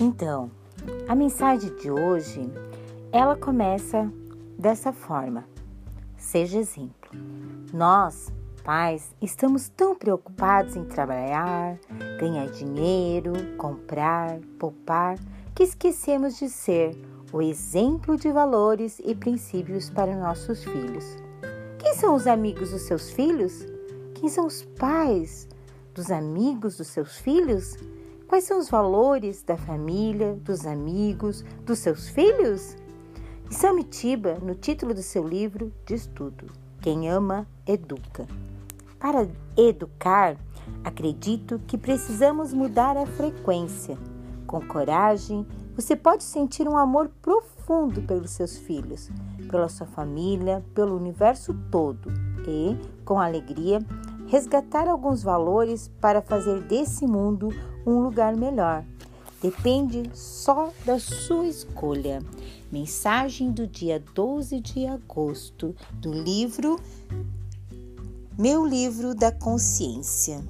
Então, a mensagem de hoje, ela começa dessa forma: seja exemplo. Nós, pais, estamos tão preocupados em trabalhar, ganhar dinheiro, comprar, poupar, que esquecemos de ser o exemplo de valores e princípios para nossos filhos. Quem são os amigos dos seus filhos? Quem são os pais dos amigos dos seus filhos? Quais são os valores da família, dos amigos, dos seus filhos? Samitiba, no título do seu livro, diz tudo. Quem ama, educa. Para educar, acredito que precisamos mudar a frequência. Com coragem, você pode sentir um amor profundo pelos seus filhos, pela sua família, pelo universo todo e, com alegria, resgatar alguns valores para fazer desse mundo um lugar melhor. Depende só da sua escolha. Mensagem do dia 12 de agosto do livro Meu Livro da Consciência.